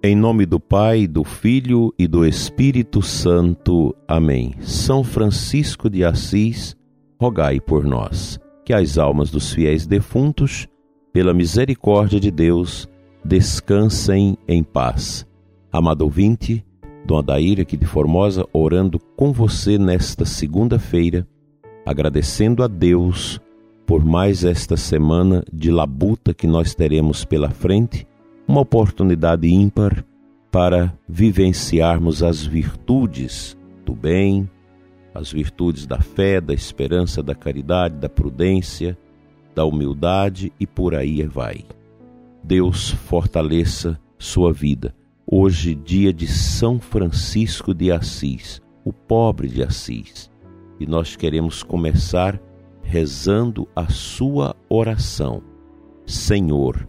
Em nome do Pai, do Filho e do Espírito Santo. Amém. São Francisco de Assis, rogai por nós, que as almas dos fiéis defuntos, pela misericórdia de Deus, descansem em paz. Amado ouvinte, Dona Daíra aqui de Formosa, orando com você nesta segunda-feira, agradecendo a Deus por mais esta semana de labuta que nós teremos pela frente uma oportunidade ímpar para vivenciarmos as virtudes do bem, as virtudes da fé, da esperança, da caridade, da prudência, da humildade e por aí vai. Deus fortaleça sua vida. Hoje, dia de São Francisco de Assis, o pobre de Assis, e nós queremos começar rezando a sua oração. Senhor,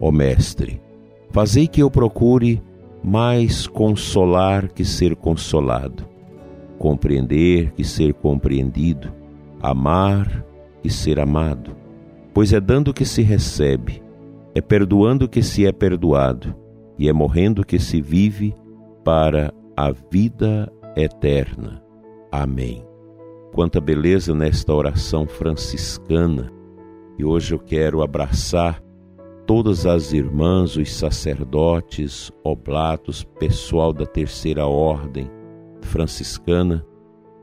ó Mestre. Fazei que eu procure mais consolar que ser consolado, compreender que ser compreendido, amar que ser amado. Pois é dando que se recebe, é perdoando que se é perdoado, e é morrendo que se vive para a vida eterna. Amém. Quanta beleza nesta oração franciscana! E hoje eu quero abraçar todas as irmãs, os sacerdotes, oblatos, pessoal da terceira ordem franciscana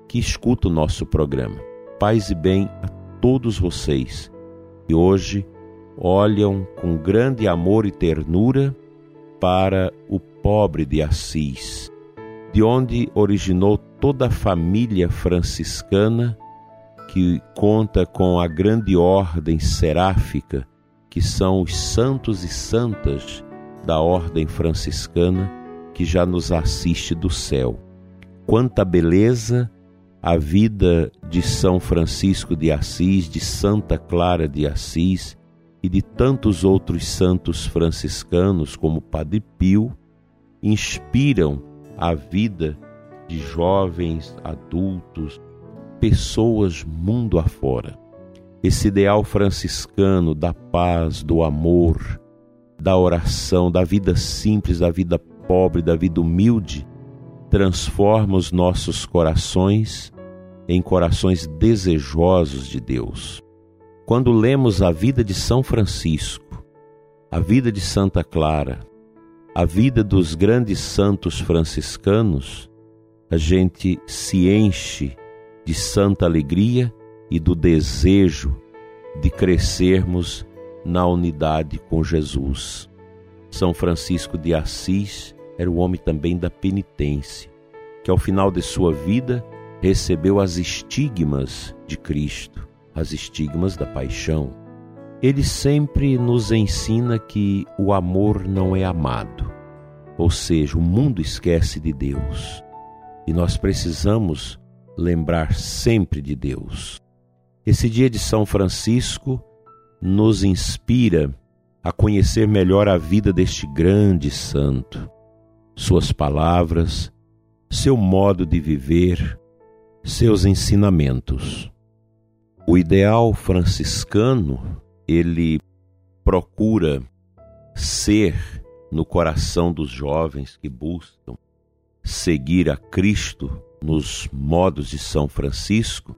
que escuta o nosso programa. Paz e bem a todos vocês que hoje olham com grande amor e ternura para o pobre de Assis, de onde originou toda a família franciscana que conta com a grande ordem seráfica que são os santos e santas da ordem franciscana que já nos assiste do céu. Quanta beleza a vida de São Francisco de Assis, de Santa Clara de Assis e de tantos outros santos franciscanos, como Padre Pio, inspiram a vida de jovens, adultos, pessoas mundo afora esse ideal franciscano da paz, do amor, da oração, da vida simples, da vida pobre, da vida humilde, transforma os nossos corações em corações desejosos de Deus. Quando lemos a vida de São Francisco, a vida de Santa Clara, a vida dos grandes santos franciscanos, a gente se enche de santa alegria e do desejo de crescermos na unidade com Jesus. São Francisco de Assis era o homem também da penitência, que ao final de sua vida recebeu as estigmas de Cristo, as estigmas da paixão. Ele sempre nos ensina que o amor não é amado, ou seja, o mundo esquece de Deus e nós precisamos lembrar sempre de Deus. Esse dia de São Francisco nos inspira a conhecer melhor a vida deste grande santo, suas palavras, seu modo de viver, seus ensinamentos. O ideal franciscano, ele procura ser no coração dos jovens que buscam seguir a Cristo nos modos de São Francisco,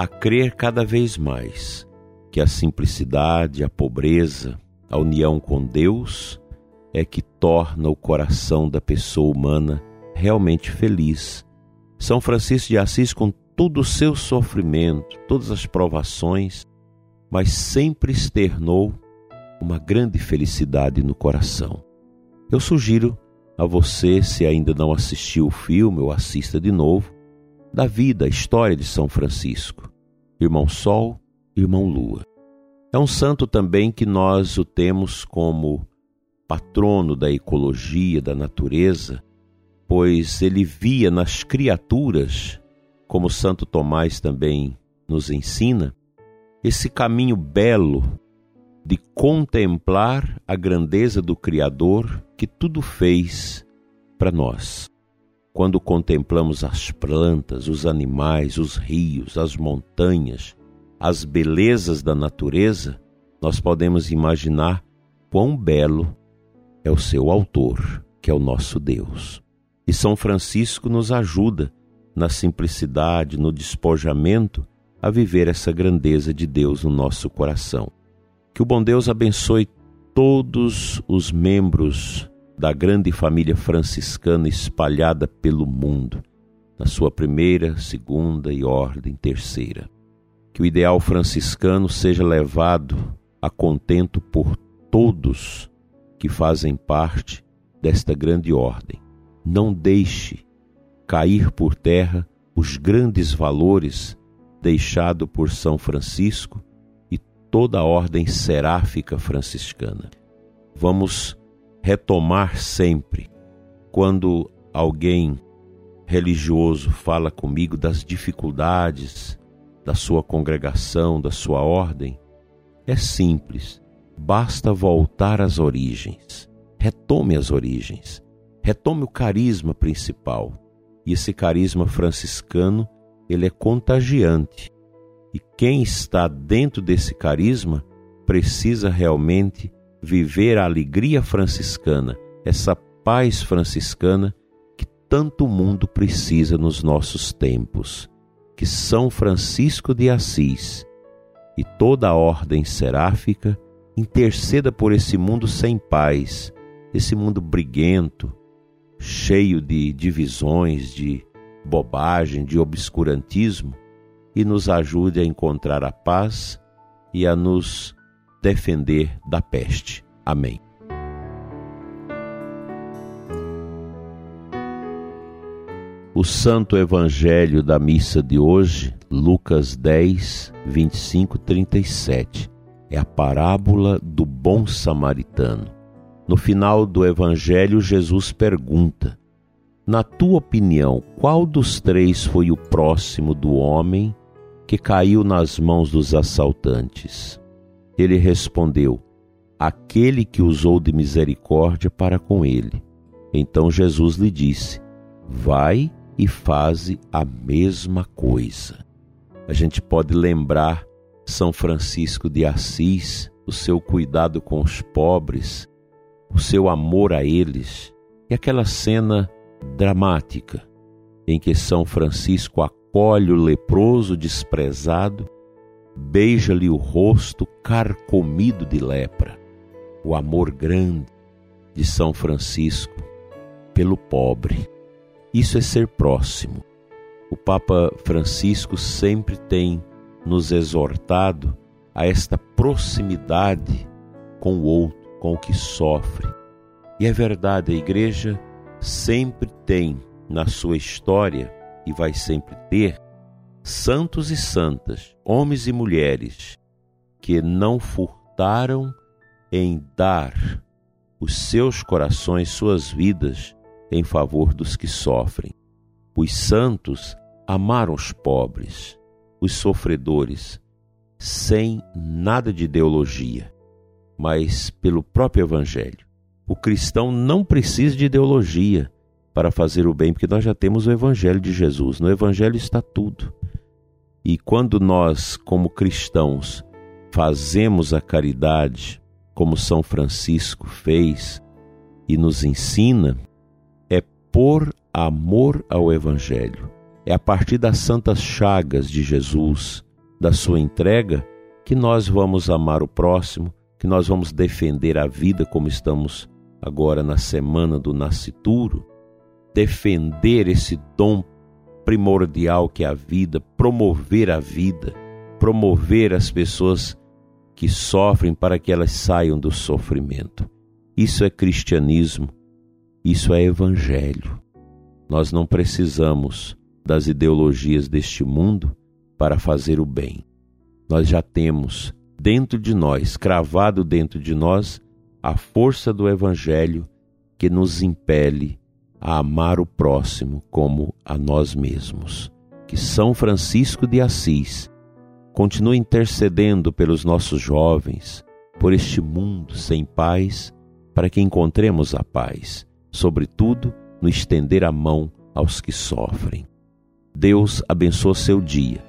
a crer cada vez mais que a simplicidade, a pobreza, a união com Deus é que torna o coração da pessoa humana realmente feliz. São Francisco de Assis, com todo o seu sofrimento, todas as provações, mas sempre externou uma grande felicidade no coração. Eu sugiro a você, se ainda não assistiu o filme, ou assista de novo, da vida, a história de São Francisco irmão Sol, irmão Lua. É um santo também que nós o temos como patrono da ecologia, da natureza, pois ele via nas criaturas, como Santo Tomás também nos ensina, esse caminho belo de contemplar a grandeza do Criador que tudo fez para nós. Quando contemplamos as plantas, os animais, os rios, as montanhas, as belezas da natureza, nós podemos imaginar quão belo é o seu autor, que é o nosso Deus. E São Francisco nos ajuda na simplicidade, no despojamento, a viver essa grandeza de Deus no nosso coração. Que o bom Deus abençoe todos os membros da grande família franciscana espalhada pelo mundo, na sua primeira, segunda e ordem terceira. Que o ideal franciscano seja levado a contento por todos que fazem parte desta grande ordem. Não deixe cair por terra os grandes valores deixados por São Francisco e toda a ordem seráfica franciscana. Vamos retomar sempre quando alguém religioso fala comigo das dificuldades da sua congregação, da sua ordem, é simples, basta voltar às origens. Retome as origens, retome o carisma principal. E esse carisma franciscano, ele é contagiante. E quem está dentro desse carisma precisa realmente viver a alegria franciscana, essa paz franciscana que tanto mundo precisa nos nossos tempos. Que São Francisco de Assis e toda a ordem seráfica interceda por esse mundo sem paz, esse mundo briguento, cheio de divisões, de bobagem, de obscurantismo, e nos ajude a encontrar a paz e a nos defender da peste. Amém. O Santo Evangelho da missa de hoje, Lucas 10, 25, 37, é a parábola do bom samaritano. No final do Evangelho, Jesus pergunta: Na tua opinião, qual dos três foi o próximo do homem que caiu nas mãos dos assaltantes? Ele respondeu: Aquele que usou de misericórdia para com ele. Então Jesus lhe disse: Vai e faze a mesma coisa. A gente pode lembrar São Francisco de Assis, o seu cuidado com os pobres, o seu amor a eles, e aquela cena dramática em que São Francisco acolhe o leproso desprezado, beija-lhe o rosto carcomido de lepra. O amor grande de São Francisco pelo pobre. Isso é ser próximo. O Papa Francisco sempre tem nos exortado a esta proximidade com o outro, com o que sofre. E é verdade, a igreja sempre tem na sua história e vai sempre ter santos e santas, homens e mulheres que não furtaram em dar os seus corações, suas vidas em favor dos que sofrem. Os santos amaram os pobres, os sofredores, sem nada de ideologia, mas pelo próprio Evangelho. O cristão não precisa de ideologia para fazer o bem, porque nós já temos o Evangelho de Jesus. No Evangelho está tudo. E quando nós, como cristãos, fazemos a caridade, como São Francisco fez e nos ensina, por amor ao Evangelho. É a partir das santas chagas de Jesus, da sua entrega, que nós vamos amar o próximo, que nós vamos defender a vida, como estamos agora na semana do nascituro, defender esse dom primordial que é a vida, promover a vida, promover as pessoas que sofrem para que elas saiam do sofrimento. Isso é cristianismo isso é evangelho. Nós não precisamos das ideologias deste mundo para fazer o bem. Nós já temos dentro de nós, cravado dentro de nós, a força do Evangelho que nos impele a amar o próximo como a nós mesmos. Que São Francisco de Assis continue intercedendo pelos nossos jovens, por este mundo sem paz, para que encontremos a paz, sobretudo no estender a mão aos que sofrem. Deus abençoa seu dia.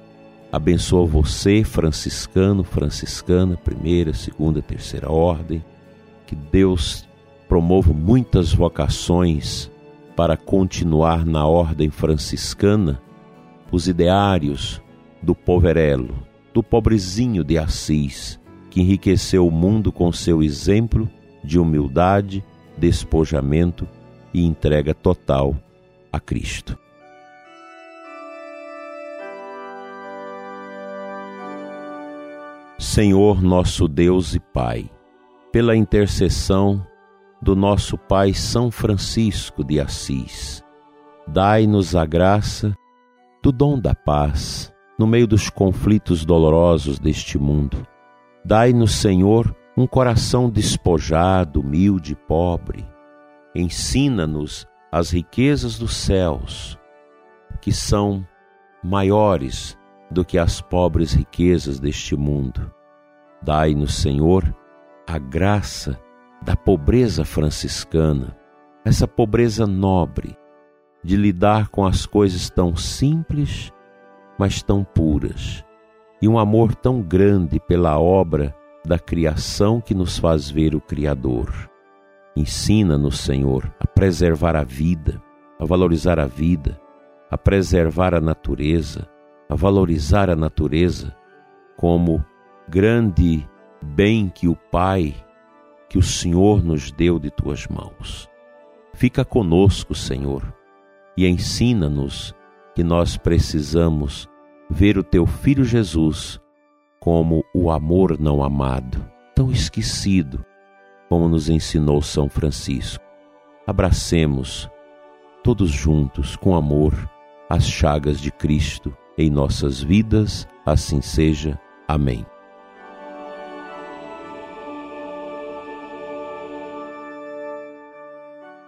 Abençoa você, franciscano, franciscana, primeira, segunda, terceira ordem. Que Deus promova muitas vocações para continuar na ordem franciscana os ideários do poverelo, do pobrezinho de Assis, que enriqueceu o mundo com seu exemplo de humildade, despojamento e entrega total a Cristo. Senhor nosso Deus e Pai, pela intercessão do nosso Pai São Francisco de Assis, dai-nos a graça do dom da paz no meio dos conflitos dolorosos deste mundo. Dai-nos, Senhor, um coração despojado, humilde e pobre. Ensina-nos as riquezas dos céus, que são maiores do que as pobres riquezas deste mundo. Dai-nos, Senhor, a graça da pobreza franciscana, essa pobreza nobre, de lidar com as coisas tão simples, mas tão puras, e um amor tão grande pela obra da criação que nos faz ver o Criador. Ensina-nos, Senhor, a preservar a vida, a valorizar a vida, a preservar a natureza, a valorizar a natureza como grande bem que o Pai, que o Senhor nos deu de tuas mãos. Fica conosco, Senhor, e ensina-nos que nós precisamos ver o teu filho Jesus como o amor não amado, tão esquecido, como nos ensinou São Francisco. Abracemos todos juntos com amor as chagas de Cristo em nossas vidas, assim seja. Amém.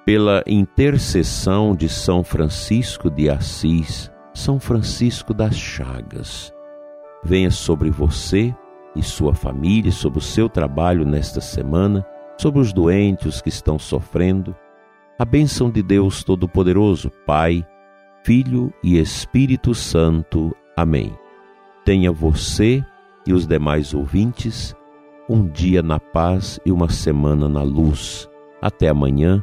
Pela intercessão de São Francisco de Assis, São Francisco das Chagas, venha sobre você e sua família, sobre o seu trabalho nesta semana, sobre os doentes que estão sofrendo, a bênção de Deus Todo-Poderoso, Pai, Filho e Espírito Santo. Amém. Tenha você e os demais ouvintes um dia na paz e uma semana na luz. Até amanhã,